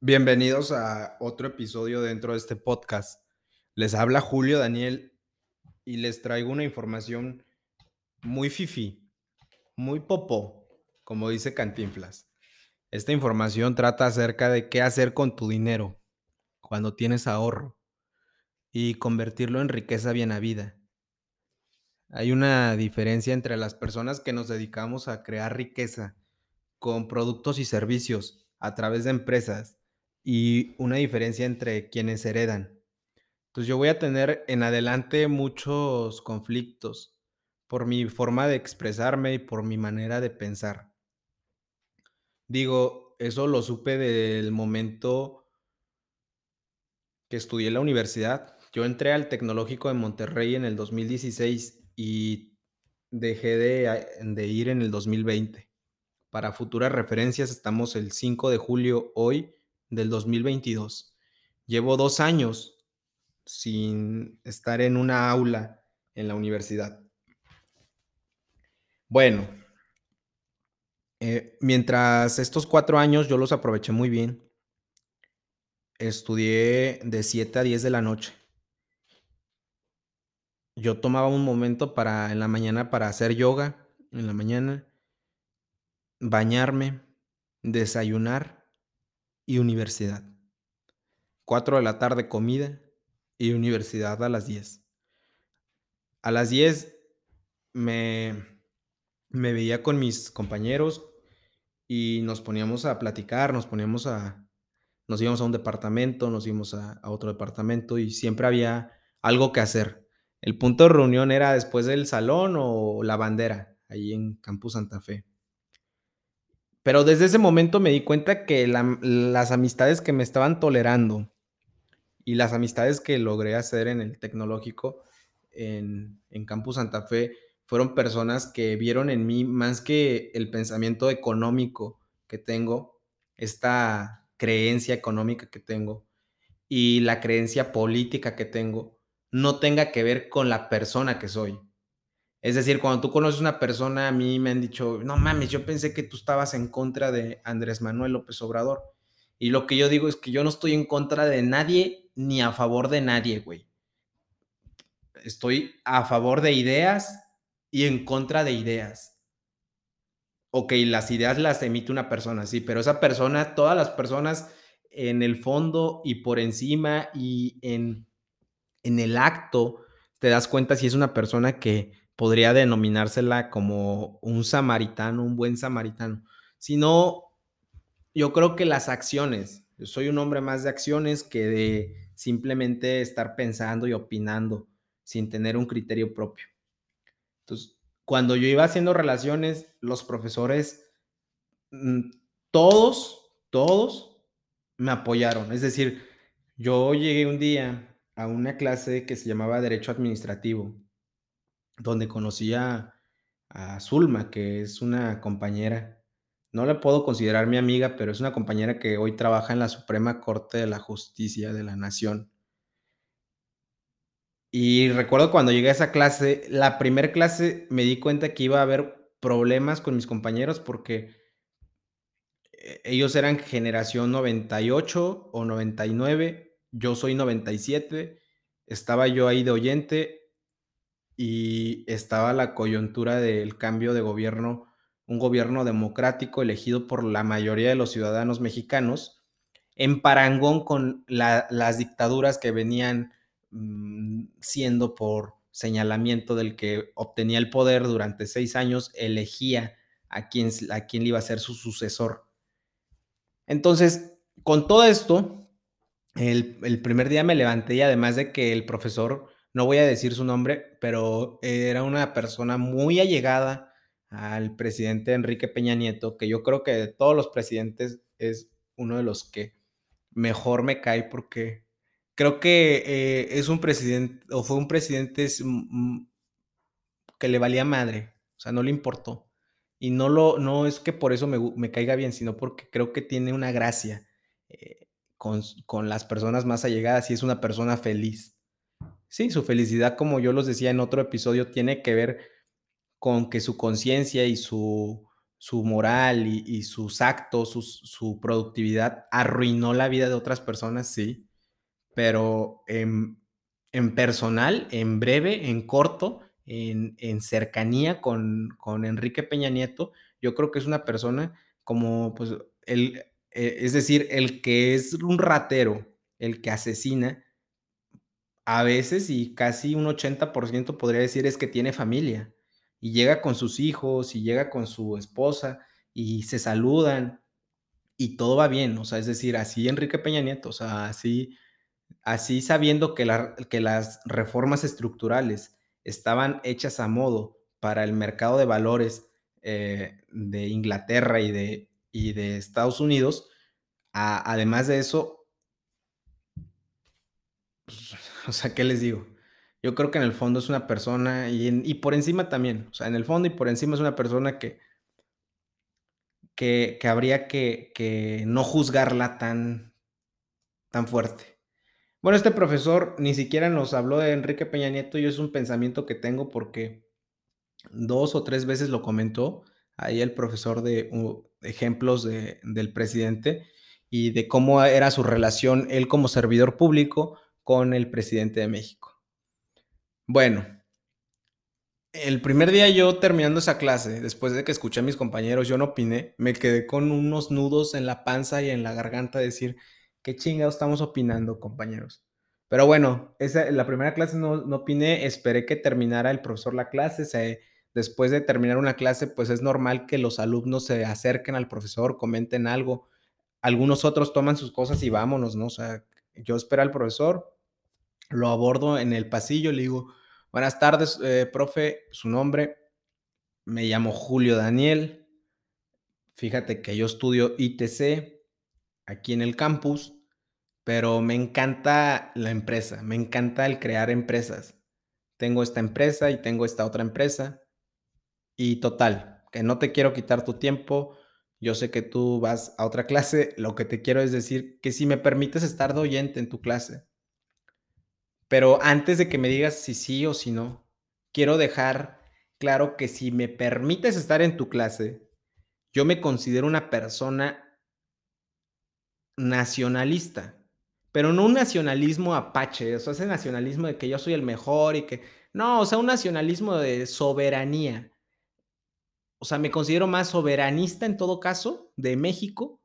Bienvenidos a otro episodio dentro de este podcast. Les habla Julio Daniel y les traigo una información muy fifi, muy popó, como dice Cantinflas. Esta información trata acerca de qué hacer con tu dinero cuando tienes ahorro y convertirlo en riqueza bien habida. Hay una diferencia entre las personas que nos dedicamos a crear riqueza con productos y servicios a través de empresas y una diferencia entre quienes heredan. Entonces yo voy a tener en adelante muchos conflictos por mi forma de expresarme y por mi manera de pensar. Digo, eso lo supe del momento que estudié en la universidad. Yo entré al Tecnológico de Monterrey en el 2016 y dejé de, de ir en el 2020. Para futuras referencias estamos el 5 de julio hoy del 2022. Llevo dos años sin estar en una aula en la universidad. Bueno, eh, mientras estos cuatro años yo los aproveché muy bien, estudié de 7 a 10 de la noche. Yo tomaba un momento para en la mañana para hacer yoga, en la mañana, bañarme, desayunar y universidad. 4 de la tarde comida y universidad a las 10. A las 10 me, me veía con mis compañeros y nos poníamos a platicar, nos poníamos a, nos íbamos a un departamento, nos íbamos a, a, otro departamento y siempre había algo que hacer. El punto de reunión era después del salón o la bandera, ahí en Campus Santa Fe. Pero desde ese momento me di cuenta que la, las amistades que me estaban tolerando y las amistades que logré hacer en el tecnológico, en, en Campus Santa Fe, fueron personas que vieron en mí más que el pensamiento económico que tengo, esta creencia económica que tengo y la creencia política que tengo, no tenga que ver con la persona que soy. Es decir, cuando tú conoces una persona, a mí me han dicho, no mames, yo pensé que tú estabas en contra de Andrés Manuel López Obrador. Y lo que yo digo es que yo no estoy en contra de nadie ni a favor de nadie, güey. Estoy a favor de ideas y en contra de ideas. Ok, las ideas las emite una persona, sí, pero esa persona, todas las personas en el fondo y por encima y en, en el acto, te das cuenta si es una persona que podría denominársela como un samaritano, un buen samaritano, sino yo creo que las acciones, yo soy un hombre más de acciones que de simplemente estar pensando y opinando sin tener un criterio propio. Entonces, cuando yo iba haciendo relaciones, los profesores, mm, todos, todos me apoyaron. Es decir, yo llegué un día a una clase que se llamaba Derecho Administrativo donde conocí a, a Zulma, que es una compañera, no la puedo considerar mi amiga, pero es una compañera que hoy trabaja en la Suprema Corte de la Justicia de la Nación. Y recuerdo cuando llegué a esa clase, la primera clase me di cuenta que iba a haber problemas con mis compañeros porque eh, ellos eran generación 98 o 99, yo soy 97, estaba yo ahí de oyente y estaba la coyuntura del cambio de gobierno, un gobierno democrático elegido por la mayoría de los ciudadanos mexicanos, en parangón con la, las dictaduras que venían mmm, siendo por señalamiento del que obtenía el poder durante seis años, elegía a quién, a iba a ser su sucesor. Entonces, con todo esto, el, el primer día me levanté y además de que el profesor no voy a decir su nombre, pero era una persona muy allegada al presidente Enrique Peña Nieto, que yo creo que de todos los presidentes es uno de los que mejor me cae porque creo que eh, es un presidente o fue un presidente que le valía madre, o sea, no le importó. Y no, lo, no es que por eso me, caiga bien, sino porque creo que tiene una gracia eh, con, con las personas más allegadas y es una persona feliz. Sí, su felicidad, como yo los decía en otro episodio, tiene que ver con que su conciencia y su su moral y, sus actos, su productividad, arruinó la vida de otras personas, sí, pero en, personal, en breve, en corto, en, cercanía con, Enrique Peña Nieto, yo creo que es una persona como, pues, el, e, es decir, el que es un ratero, el que asesina, a veces y casi un 80% podría decir es que tiene familia y llega con sus hijos y llega con su esposa y se saludan y todo va bien, o sea, es decir, así Enrique Peña Nieto, o sea, así, así sabiendo que, que las reformas estructurales estaban hechas a modo para el mercado de valores eh, de Inglaterra y de, y de Estados Unidos, además de eso, pues, o sea, ¿qué les digo? Yo creo que en el fondo es una persona y, por encima también, o sea, en el fondo y por encima es una persona que, que, habría que, no juzgarla tan, tan fuerte. Bueno, este profesor ni siquiera nos habló de Enrique Peña Nieto y es un pensamiento que tengo porque dos o tres veces lo comentó ahí el profesor de ejemplos del presidente y de cómo era su relación él como servidor público con el presidente de México. Bueno, el primer día yo terminando esa clase, después de que escuché a mis compañeros, yo no opiné, me quedé con unos nudos en la panza y en la garganta, decir, qué chingados estamos opinando, compañeros. Pero bueno, esa, la primera clase no, no opiné, esperé que terminara el profesor la clase, después de terminar una clase, pues es normal que los alumnos se acerquen al profesor, comenten algo, algunos otros toman sus cosas y vámonos, ¿no? O sea, yo espero al profesor, lo abordo en el pasillo, le digo, buenas tardes, eh, profe, su nombre, me llamo Julio Daniel, fíjate que yo estudio ITC aquí en el campus, pero me encanta la empresa, me encanta el crear empresas. Tengo esta empresa y tengo esta otra empresa. Y total, que no te quiero quitar tu tiempo. Yo sé que tú vas a otra clase. Lo que te quiero es decir que si me permites estar de oyente en tu clase, pero antes de que me digas si sí o si no, quiero dejar claro que si me permites estar en tu clase, yo me considero una persona nacionalista, pero no un nacionalismo apache, o sea, ese nacionalismo de que yo soy el mejor y que, no, o sea, un nacionalismo de soberanía. O sea, me considero más soberanista en todo caso de México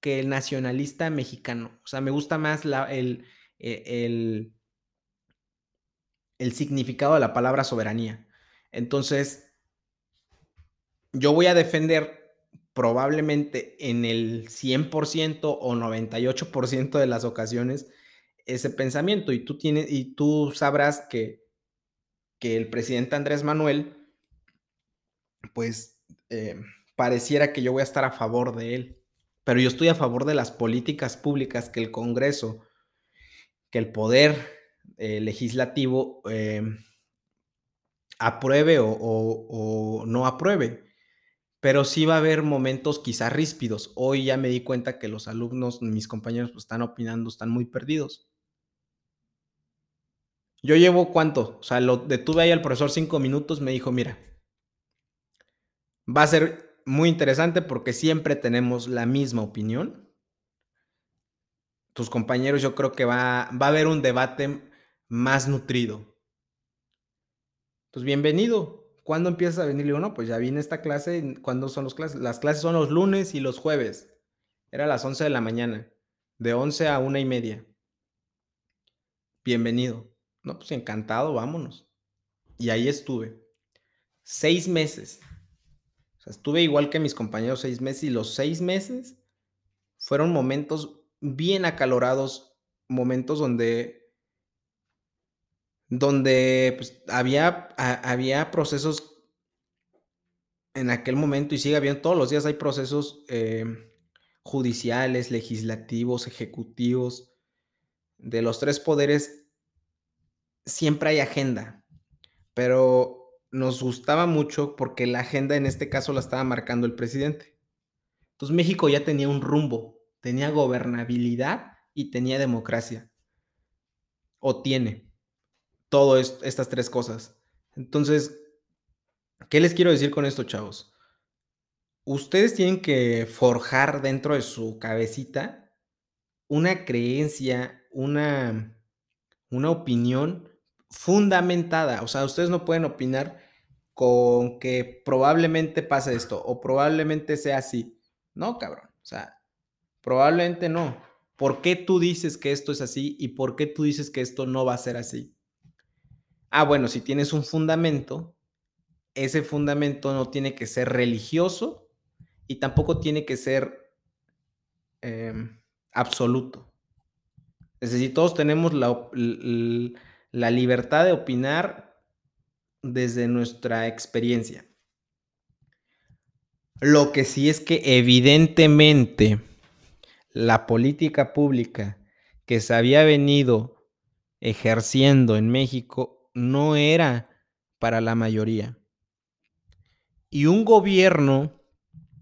que el nacionalista mexicano. O sea, me gusta más la, el, e, el, el significado de la palabra soberanía. Entonces, yo voy a defender probablemente en el 100% o 98% de las ocasiones ese pensamiento y tú tienes y tú sabrás que, que el presidente Andrés Manuel pues eh, pareciera que yo voy a estar a favor de él, pero yo estoy a favor de las políticas públicas que el Congreso, que el poder eh, legislativo eh, apruebe o, no apruebe. Pero sí va a haber momentos quizás ríspidos. Hoy ya me di cuenta que los alumnos, mis compañeros, pues, están opinando, están muy perdidos. Yo llevo cuánto, o sea, lo detuve ahí al profesor cinco minutos, me dijo, mira, va a ser muy interesante porque siempre tenemos la misma opinión. Tus compañeros, yo creo que va, va a haber un debate más nutrido. Pues bienvenido. ¿Cuándo empiezas a venir? Le digo, no, pues ya vine esta clase. ¿Cuándo son las clases? Las clases son los lunes y los jueves. Era a las 11 de la mañana. De 11 a una y media. Bienvenido. No, pues encantado, vámonos. Y ahí estuve. Seis meses. O sea, estuve igual que mis compañeros seis meses y los seis meses fueron momentos bien acalorados, momentos donde donde pues, había, había procesos en aquel momento y sigue habiendo, todos los días hay procesos em, judiciales, legislativos, ejecutivos, de los tres poderes, siempre hay agenda, pero nos gustaba mucho porque la agenda en este caso la estaba marcando el presidente. Entonces México ya tenía un rumbo, tenía gobernabilidad y tenía democracia, o tiene todo estas tres cosas. Entonces, ¿qué les quiero decir con esto, chavos? Ustedes tienen que forjar dentro de su cabecita una creencia, una una opinión fundamentada. O sea, ustedes no pueden opinar con que probablemente pase esto o probablemente sea así. No, cabrón. O sea, probablemente no. ¿Por qué tú dices que esto es así y por qué tú dices que esto no va a ser así? Ah, bueno, si tienes un fundamento, ese fundamento no tiene que ser religioso y tampoco tiene que ser eh, absoluto. Es decir, todos tenemos la, la libertad de opinar desde nuestra experiencia. Lo que sí es que evidentemente la política pública que se había venido ejerciendo en México no era para la mayoría. Y un gobierno,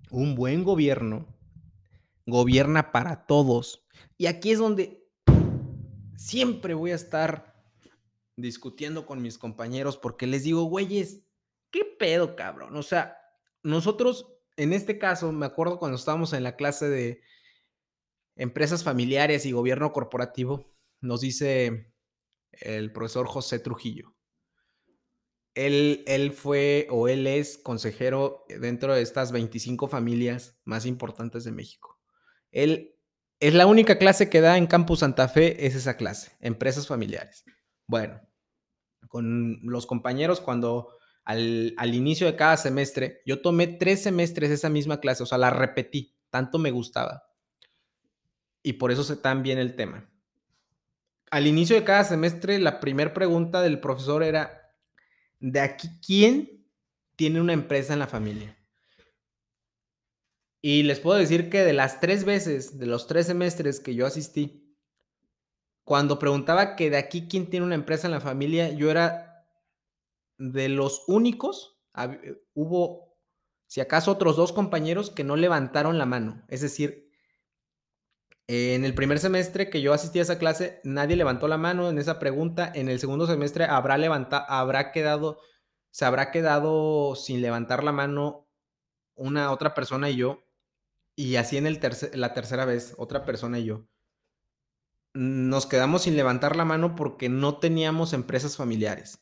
un buen gobierno, gobierna para todos. Y aquí es donde siempre voy a estar discutiendo con mis compañeros porque les digo, güeyes, ¿qué pedo, cabrón? O sea, nosotros, en este caso, me acuerdo cuando estábamos en la clase de empresas familiares y gobierno corporativo, nos dice el profesor José Trujillo. Él, él fue o él es consejero dentro de estas 25 familias más importantes de México. Él es la única clase que da en Campus Santa Fe, es esa clase, empresas familiares. Bueno, con los compañeros cuando al, al, inicio de cada semestre, yo tomé tres semestres esa misma clase, o sea, la repetí, tanto me gustaba. Y por eso sé tan bien el tema. Al inicio de cada semestre, la primera pregunta del profesor era, ¿de aquí quién tiene una empresa en la familia? Y les puedo decir que de las tres veces, de los tres semestres que yo asistí, cuando preguntaba que de aquí quién tiene una empresa en la familia, yo era de los únicos, hubo, si acaso, otros dos compañeros que no levantaron la mano. Es decir, en el primer semestre que yo asistí a esa clase, nadie levantó la mano en esa pregunta. En el segundo semestre habrá levantado, habrá quedado, se habrá quedado sin levantar la mano una otra persona y yo. Y así en el tercer, la tercera vez, otra persona y yo. Nos quedamos sin levantar la mano porque no teníamos empresas familiares.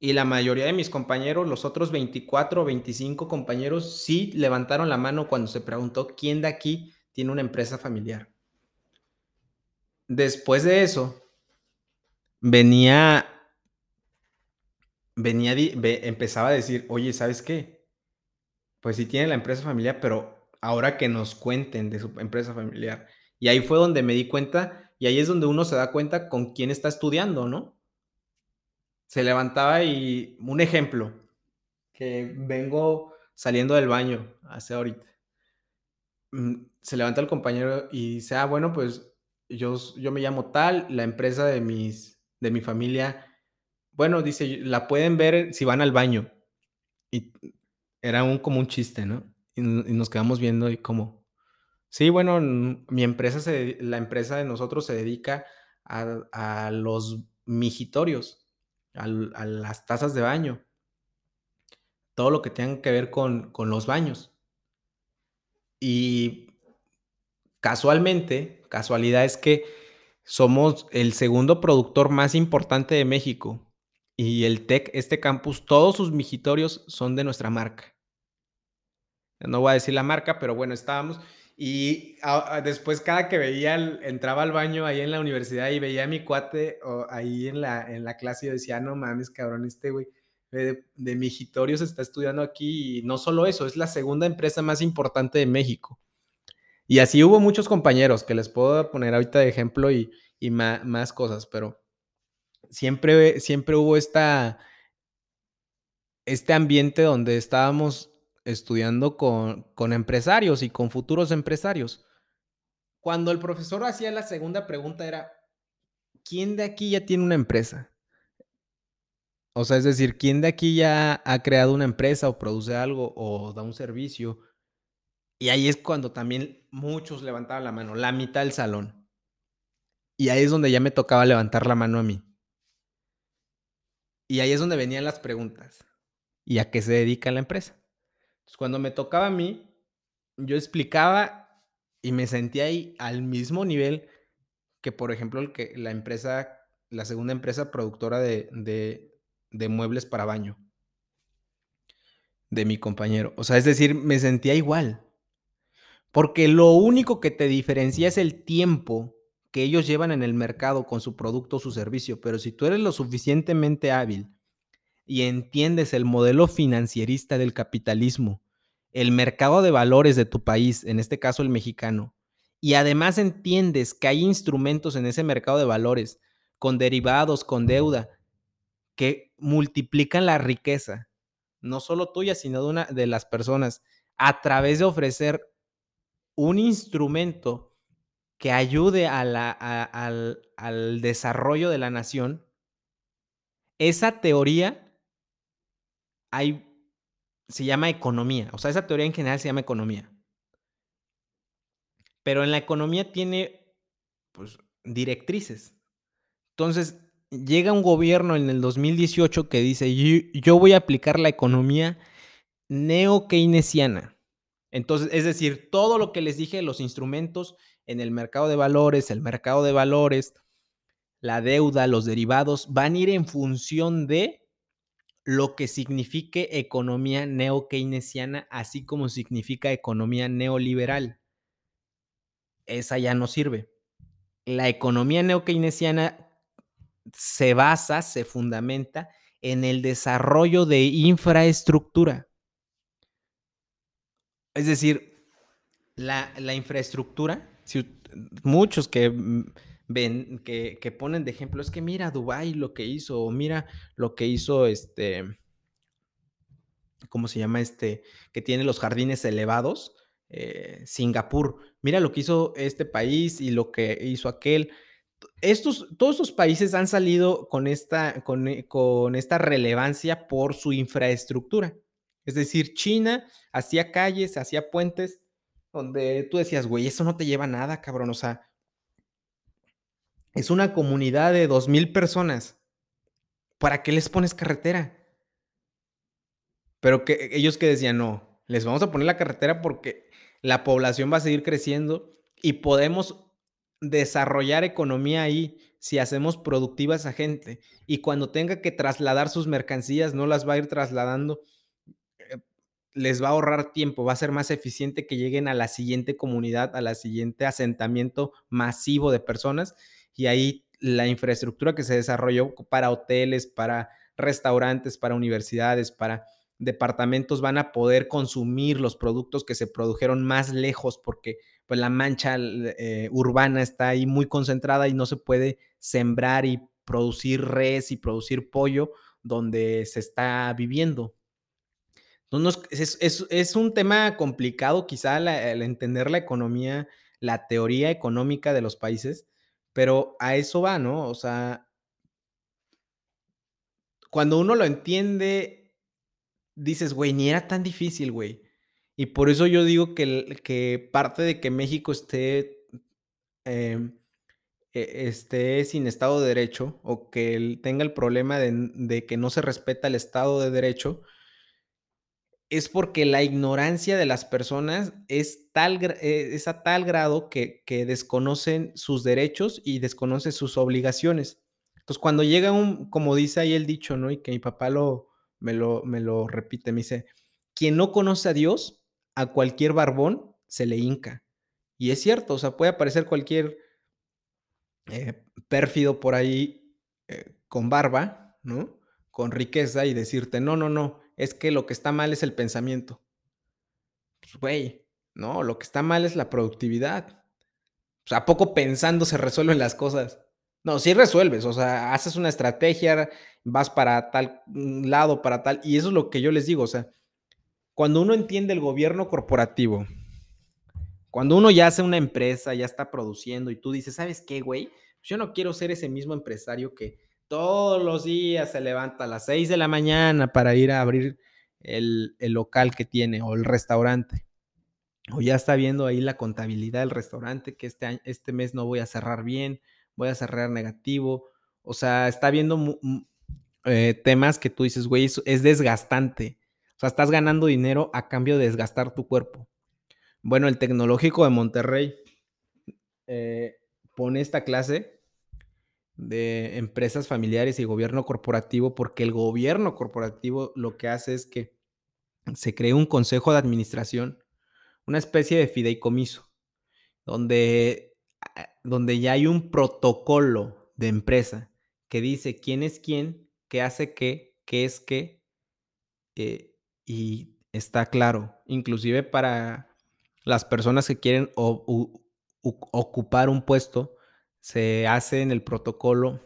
Y la mayoría de mis compañeros, los otros 24 o 25 compañeros, sí levantaron la mano cuando se preguntó quién de aquí tiene una empresa familiar. Después de eso, venía, venía, empezaba a decir, oye, ¿sabes qué? Pues sí tiene la empresa familiar, pero ahora que nos cuenten de su empresa familiar. Y ahí fue donde me di cuenta, y ahí es donde uno se da cuenta con quién está estudiando, ¿no? Se levantaba y un ejemplo, que vengo saliendo del baño hace ahorita. Mm, se levanta el compañero y dice, ah, bueno, pues yo, yo me llamo tal, la empresa de, mis, de mi familia, bueno, dice, la pueden ver si van al baño. Y era un, como un chiste, ¿no? Y, nos quedamos viendo y como, sí, bueno, mi empresa, se, la empresa de nosotros se dedica a, a los migitorios, a, a, las tazas de baño, todo lo que tenga que ver con, con los baños. Y casualmente, casualidad es que somos el segundo productor más importante de México y el TEC, este campus, todos sus migitorios son de nuestra marca. No voy a decir la marca, pero bueno, estábamos y después cada que veía, el, entraba al baño ahí en la universidad y veía a mi cuate o ahí en la, en la clase, yo decía, no mames, cabrón, este güey de, de migitorios está estudiando aquí y no solo eso, es la segunda empresa más importante de México. Y así hubo muchos compañeros que les puedo poner ahorita de ejemplo y, y más, más, cosas, pero siempre, siempre hubo esta, este ambiente donde estábamos estudiando con, con empresarios y con futuros empresarios. Cuando el profesor hacía la segunda pregunta era, ¿quién de aquí ya tiene una empresa? O sea, es decir, ¿quién de aquí ya ha creado una empresa o produce algo o da un servicio? Y ahí es cuando también muchos levantaban la mano, la mitad del salón. Y ahí es donde ya me tocaba levantar la mano a mí. Y ahí es donde venían las preguntas. ¿Y a qué se dedica la empresa? Pues, cuando me tocaba a mí, yo explicaba y me sentía ahí al mismo nivel que, por ejemplo, el que la empresa la segunda empresa productora de de de muebles para baño de mi compañero. O sea, es decir, me sentía igual. Porque lo único que te diferencia es el tiempo que ellos llevan en el mercado con su producto o su servicio, pero si tú eres lo suficientemente hábil y entiendes el modelo financierista del capitalismo, el mercado de valores de tu país, en este caso el mexicano, y además entiendes que hay instrumentos en ese mercado de valores con derivados, con deuda, que multiplican la riqueza, no solo tuya, sino de una de las personas, a través de ofrecer un instrumento que ayude al al desarrollo de la nación. Esa teoría hay se llama economía, o sea, esa teoría en general se llama economía. Pero en la economía tiene, pues, directrices. Entonces, llega un gobierno en el 2018 que dice: "Yo voy a aplicar la economía neo-keynesiana". Entonces, es decir, todo lo que les dije, los instrumentos en el mercado de valores, el mercado de valores, la deuda, los derivados, van a ir en función de lo que signifique economía neo-keynesiana, así como significa economía neoliberal. Esa ya no sirve. La economía neo-keynesiana se basa, se fundamenta en el desarrollo de infraestructura. Es decir, la la infraestructura, si muchos que, mm, ven, que que ponen de ejemplo, es que mira Dubái lo que hizo, o mira lo que hizo, este ¿cómo se llama este? Que tiene los jardines elevados, eh, Singapur. Mira lo que hizo este país y lo que hizo aquel. Estos todos estos países han salido con esta con e con esta relevancia por su infraestructura. Es decir, China hacía calles, hacía puentes, donde tú decías: "Güey, eso no te lleva nada, cabrón", o sea es una comunidad de 2000 personas, ¿para qué les pones carretera? Pero que ellos que decían: "No, les vamos a poner la carretera porque la población va a seguir creciendo y podemos desarrollar economía ahí si hacemos productiva a esa gente, y cuando tenga que trasladar sus mercancías, no las va a ir trasladando, eh, les va a ahorrar tiempo, va a ser más eficiente que lleguen a la siguiente comunidad, a la siguiente asentamiento masivo de personas, y ahí la infraestructura que se desarrolló para hoteles, para restaurantes, para universidades, para departamentos van a poder consumir los productos que se produjeron más lejos, porque, pues, la mancha eh, urbana está ahí muy concentrada y no se puede sembrar y producir res y producir pollo donde se está viviendo. No nos es es es un tema complicado, quizá la el entender la economía, la teoría económica de los países, pero a eso va, ¿no? O sea cuando uno lo entiende, dices: "Güey, ni era tan difícil, güey". Y por eso yo digo que que parte de que México esté, em, e esté sin Estado de Derecho, o que él tenga el problema de de que no se respeta el Estado de Derecho es porque la ignorancia de las personas es tal e es a tal grado que que desconocen sus derechos y desconocen sus obligaciones. Entonces, cuando llega un como dice ahí el dicho, ¿no? Y que mi papá lo me lo me lo repite, me dice: "Quien no conoce a Dios, a cualquier barbón se le hinca". Y es cierto, o sea, puede aparecer cualquier eh, pérfido por ahí, eh, con barba, ¿no? Con riqueza y decirte: "No, no, no, es que lo que está mal es el pensamiento". Pues, güey, no, lo que está mal es la productividad. O sea, ¿a poco pensando se resuelven las cosas? No, sí resuelves, o sea, haces una estrategia, vas para tal, mm, lado, para tal y eso es lo que yo les digo, o sea, cuando uno entiende el gobierno corporativo, cuando uno ya hace una empresa, ya está produciendo y tú dices: "¿Sabes qué, güey? Yo no quiero ser ese mismo empresario que todos los días se levanta a las 6 de la mañana para ir a abrir el el local que tiene o el restaurante". O ya está viendo ahí la contabilidad del restaurante, que este año este mes no voy a cerrar bien, voy a cerrar negativo. O sea, está viendo eh, temas que tú dices: "Güey, eso es desgastante". O sea, estás ganando dinero a cambio de desgastar tu cuerpo. Bueno, el Tecnológico de Monterrey eh, pone esta clase de empresas familiares y gobierno corporativo porque el gobierno corporativo lo que hace es que se cree un consejo de administración, una especie de fideicomiso, donde, donde ya hay un protocolo de empresa que dice quién es quién, qué hace qué, qué es qué, eh, y está claro, inclusive para las personas que quieren ocupar un puesto, se hace en el protocolo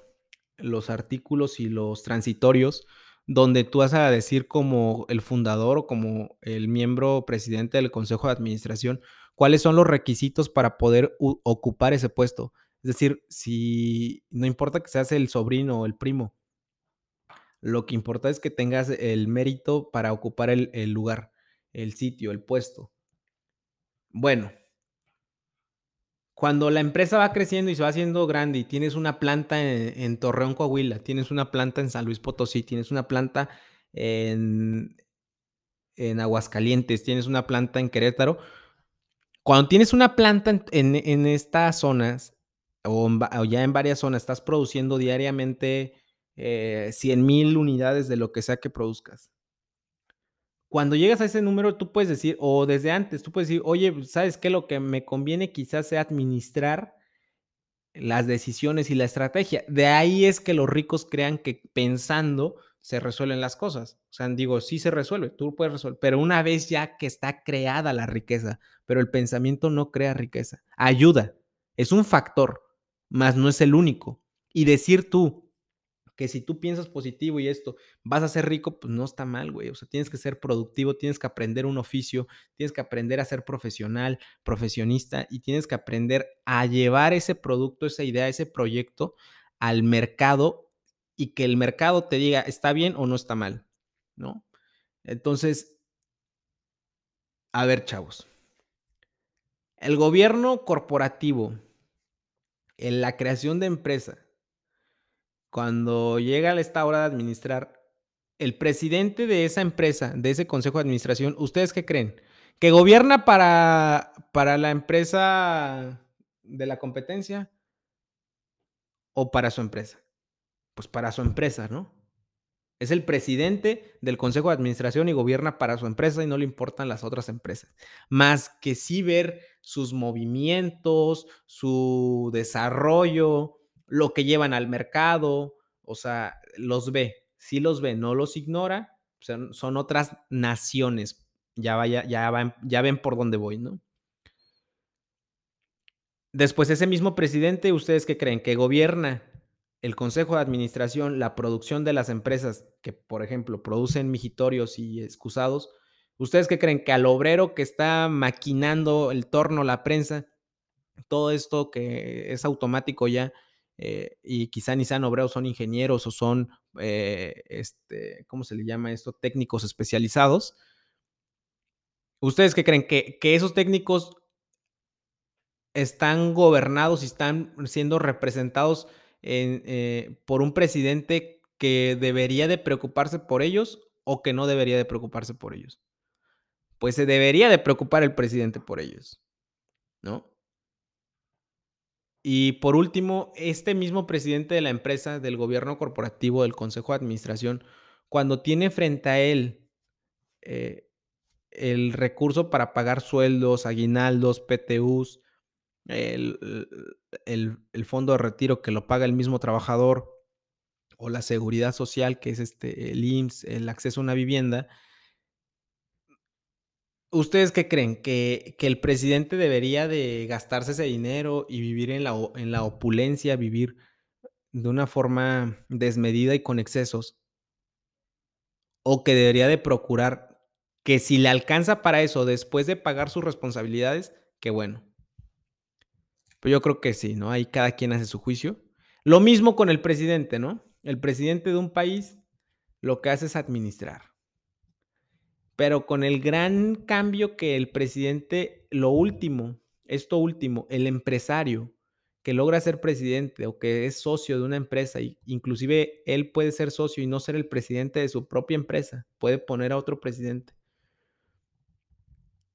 los artículos y los transitorios donde tú vas a decir como el fundador o como el miembro presidente del consejo de administración cuáles son los requisitos para poder ocupar ese puesto. Es decir, si no importa que seas el sobrino o el primo, lo que importa es que tengas el mérito para ocupar el, lugar, el sitio, el puesto. Bueno, cuando la empresa va creciendo y se va haciendo grande y tienes una planta en, Torreón, Coahuila, tienes una planta en San Luis Potosí, tienes una planta en, en Aguascalientes, tienes una planta en Querétaro, cuando tienes una planta en, estas zonas o, ya en varias zonas, estás produciendo diariamente 100 eh, mil unidades de lo que sea que produzcas cuando llegas a ese número, tú puedes decir, o desde antes, tú puedes decir, oye, pues, ¿sabes qué? Lo que me conviene quizás sea administrar las decisiones y la estrategia. De ahí es que los ricos crean que pensando se resuelven las cosas. O sea, digo, sí se resuelve, tú puedes resolver, pero una vez ya que está creada la riqueza, pero el pensamiento no crea riqueza, ayuda, es un factor, más no es el único. Y decir tú, que si tú piensas positivo y esto, vas a ser rico, pues no está mal, güey. O sea, tienes que ser productivo, tienes que aprender un oficio, tienes que aprender a ser profesional, profesionista y tienes que aprender a llevar ese producto, esa idea, ese proyecto al mercado y que el mercado te diga, está bien o no está mal, ¿no? Entonces, a ver, chavos. El gobierno corporativo en la creación de empresas cuando llega a esta hora de administrar, el presidente de esa empresa, de ese consejo de administración, ¿ustedes qué creen? ¿Que gobierna para, para la empresa de la competencia o para su empresa? Pues para su empresa, ¿no? Es el presidente del consejo de administración y gobierna para su empresa y no le importan las otras empresas. Más que sí ver sus movimientos, su desarrollo, lo que llevan al mercado, o sea, los ve, sí los ve, no los ignora, son otras naciones, ya, vaya, ya, ya ven por dónde voy, ¿no? Después, ese mismo presidente, ¿ustedes qué creen? Que gobierna el consejo de administración, la producción de las empresas que, por ejemplo, producen mijitorios y excusados. ¿Ustedes qué creen? Que al obrero que está maquinando el torno, la prensa, todo esto que es automático ya, eh, y quizá ni sean obreros, son ingenieros o son, eh, este, ¿cómo se le llama esto? Técnicos especializados. ¿Ustedes qué creen? ¿Que, esos técnicos están gobernados y están siendo representados eh, por un presidente que debería de preocuparse por ellos o que no debería de preocuparse por ellos? Pues se debería de preocupar el presidente por ellos, ¿no? Y por último, este mismo presidente de la empresa, del gobierno corporativo, del consejo de administración, cuando tiene frente a él eh, el recurso para pagar sueldos, aguinaldos, PTUs, el, el, fondo de retiro que lo paga el mismo trabajador, o la seguridad social, que es este, el IMSS, el acceso a una vivienda, ¿Ustedes qué creen? ¿Que, ¿Que, el presidente debería de gastarse ese dinero y vivir en la, en la opulencia, vivir de una forma desmedida y con excesos? ¿O que debería de procurar que si le alcanza para eso después de pagar sus responsabilidades, que bueno? Yo creo que sí, ¿no? Ahí cada quien hace su juicio. Lo mismo con el presidente, ¿no? El presidente de un país lo que hace es administrar pero con el gran cambio que el presidente, lo último, esto último, el empresario que logra ser presidente o que es socio de una empresa, y inclusive él puede ser socio y no ser el presidente de su propia empresa, puede poner a otro presidente,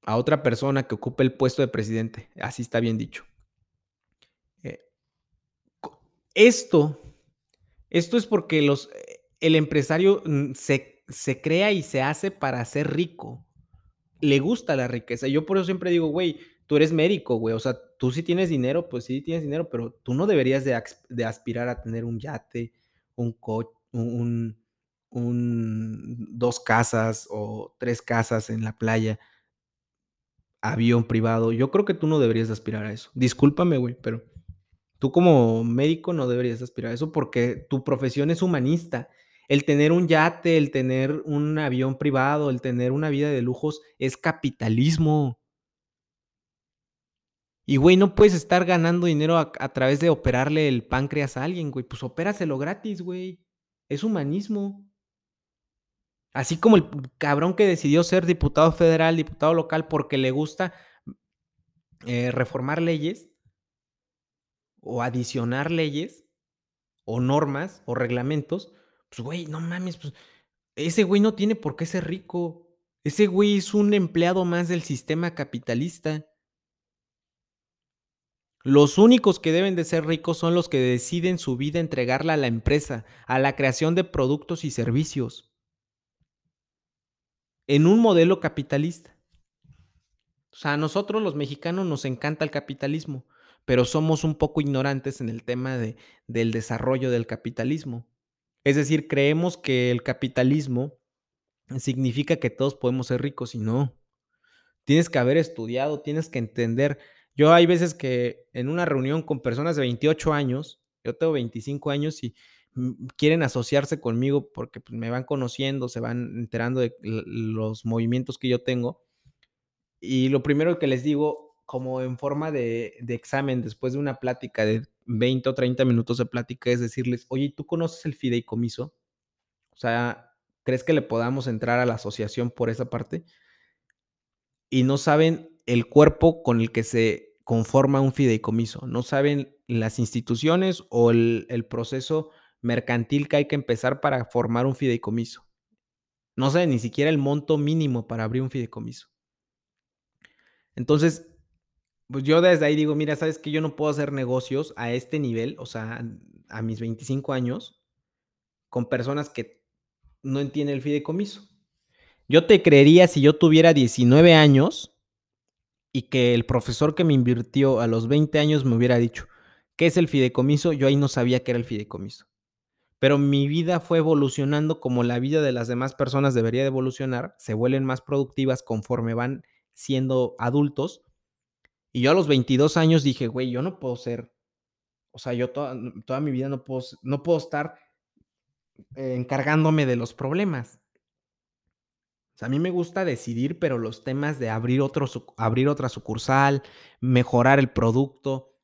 a otra persona que ocupe el puesto de presidente, así está bien dicho. Eh, esto, esto es porque los, el empresario mm, se, se crea y se hace para ser rico, le gusta la riqueza. Yo por eso siempre digo, güey, tú eres médico, güey, o sea, tú sí tienes dinero, pues sí tienes dinero, pero tú no deberías de, aspirar a tener un yate, un coche, un, dos casas o tres casas en la playa, avión privado. Yo creo que tú no deberías de aspirar a eso. Discúlpame, güey, pero tú como médico no deberías aspirar a eso porque tu profesión es humanista. El tener un yate, el tener un avión privado, el tener una vida de lujos es capitalismo. Y, güey, no puedes estar ganando dinero a, través de operarle el páncreas a alguien, güey. Pues opéraselo gratis, güey. Es humanismo. Así como el cabrón que decidió ser diputado federal, diputado local, porque le gusta eh, reformar leyes o adicionar leyes o normas o reglamentos, pues, güey, no mames, pues ese güey no tiene por qué ser rico. Ese güey es un empleado más del sistema capitalista. Los únicos que deben de ser ricos son los que deciden su vida entregarla a la empresa, a la creación de productos y servicios, en un modelo capitalista. O sea, a nosotros los mexicanos nos encanta el capitalismo, pero somos un poco ignorantes en el tema de, del desarrollo del capitalismo. Es decir, creemos que el capitalismo significa que todos podemos ser ricos y no. Tienes que haber estudiado, tienes que entender yo hay veces que en una reunión con personas de 28 años, yo tengo 25 años y mm, quieren asociarse conmigo porque pues, me van conociendo, se van enterando de los movimientos que yo tengo. Y lo primero que les digo, como en forma de, de examen, después de una plática de 20 o 30 minutos de plática, es decirles, oye, ¿tú conoces el fideicomiso? O sea, ¿crees que le podamos entrar a la asociación por esa parte? Y no saben el cuerpo con el que se conforma un fideicomiso. No saben las instituciones o el, proceso mercantil que hay que empezar para formar un fideicomiso. No saben ni siquiera el monto mínimo para abrir un fideicomiso. Entonces, pues yo desde ahí digo, mira, sabes que yo no puedo hacer negocios a este nivel, o sea, a mis 25 años, con personas que no entienden el fideicomiso. Yo te creería si yo tuviera 19 años y que el profesor que me invirtió a los 20 años me hubiera dicho, ¿qué es el fideicomiso? Yo ahí no sabía qué era el fideicomiso. Pero mi vida fue evolucionando como la vida de las demás personas debería de evolucionar, se vuelven más productivas conforme van siendo adultos. Y yo a los 22 años dije, güey, yo no puedo ser, o sea, yo toda, toda mi vida no puedo, no puedo estar eh, encargándome de los problemas a mí me gusta decidir, pero los temas de abrir, otro, abrir otra sucursal, mejorar el producto,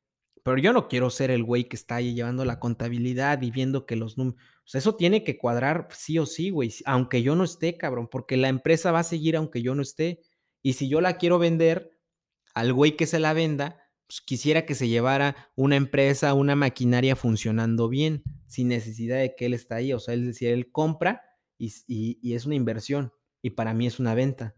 pero yo no quiero ser el güey que está ahí llevando la contabilidad y viendo que los números, o sea, eso tiene que cuadrar sí o sí, güey, aunque yo no esté, cabrón, porque la empresa va a seguir aunque yo no esté. Y si yo la quiero vender al güey que se la venda, pues quisiera que se llevara una empresa, una maquinaria funcionando bien, sin necesidad de que él está ahí. O sea, es decir, él compra y es una inversión y para mí es una venta,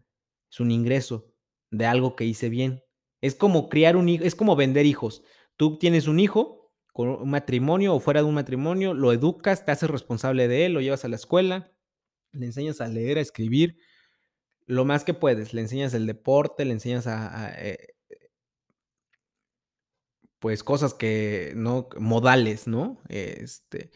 es un ingreso de algo que hice bien. Es como criar un hijo, es como vender hijos. Tú tienes un hijo con un matrimonio o fuera de un matrimonio, lo educas, te haces responsable de él, lo llevas a la escuela, le enseñas a leer, a escribir, lo más que puedes, le enseñas el deporte, le enseñas a, eh, pues cosas que no modales, ¿no? Este,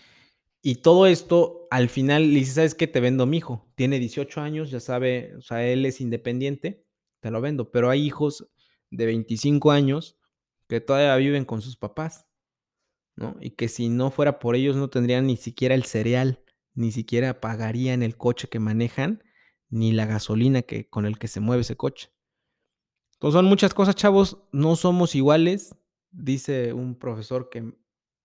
y todo esto, al final, le dice, ¿sabes qué? Te vendo mi hijo. Tiene 18 años, ya sabe, o sea, él es independiente, te lo vendo. Pero hay hijos de 25 años que todavía viven con sus papás, ¿no? Y que si no fuera por ellos no tendrían ni siquiera el cereal, ni siquiera pagarían el coche que manejan, ni la gasolina que, con el que se mueve ese coche. Entonces son muchas cosas, chavos, no somos iguales, dice un profesor que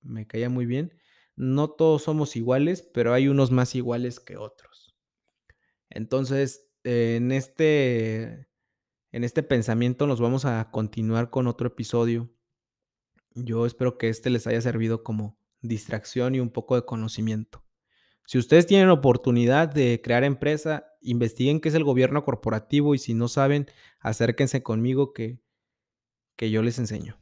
me caía muy bien no todos somos iguales, pero hay unos más iguales que otros. Entonces, en este, en este pensamiento nos vamos a continuar con otro episodio Yo espero que este les haya servido como distracción y un poco de conocimiento. Si ustedes tienen oportunidad de crear empresa, investiguen qué es el gobierno corporativo y si no saben, acérquense conmigo que, que yo les enseño.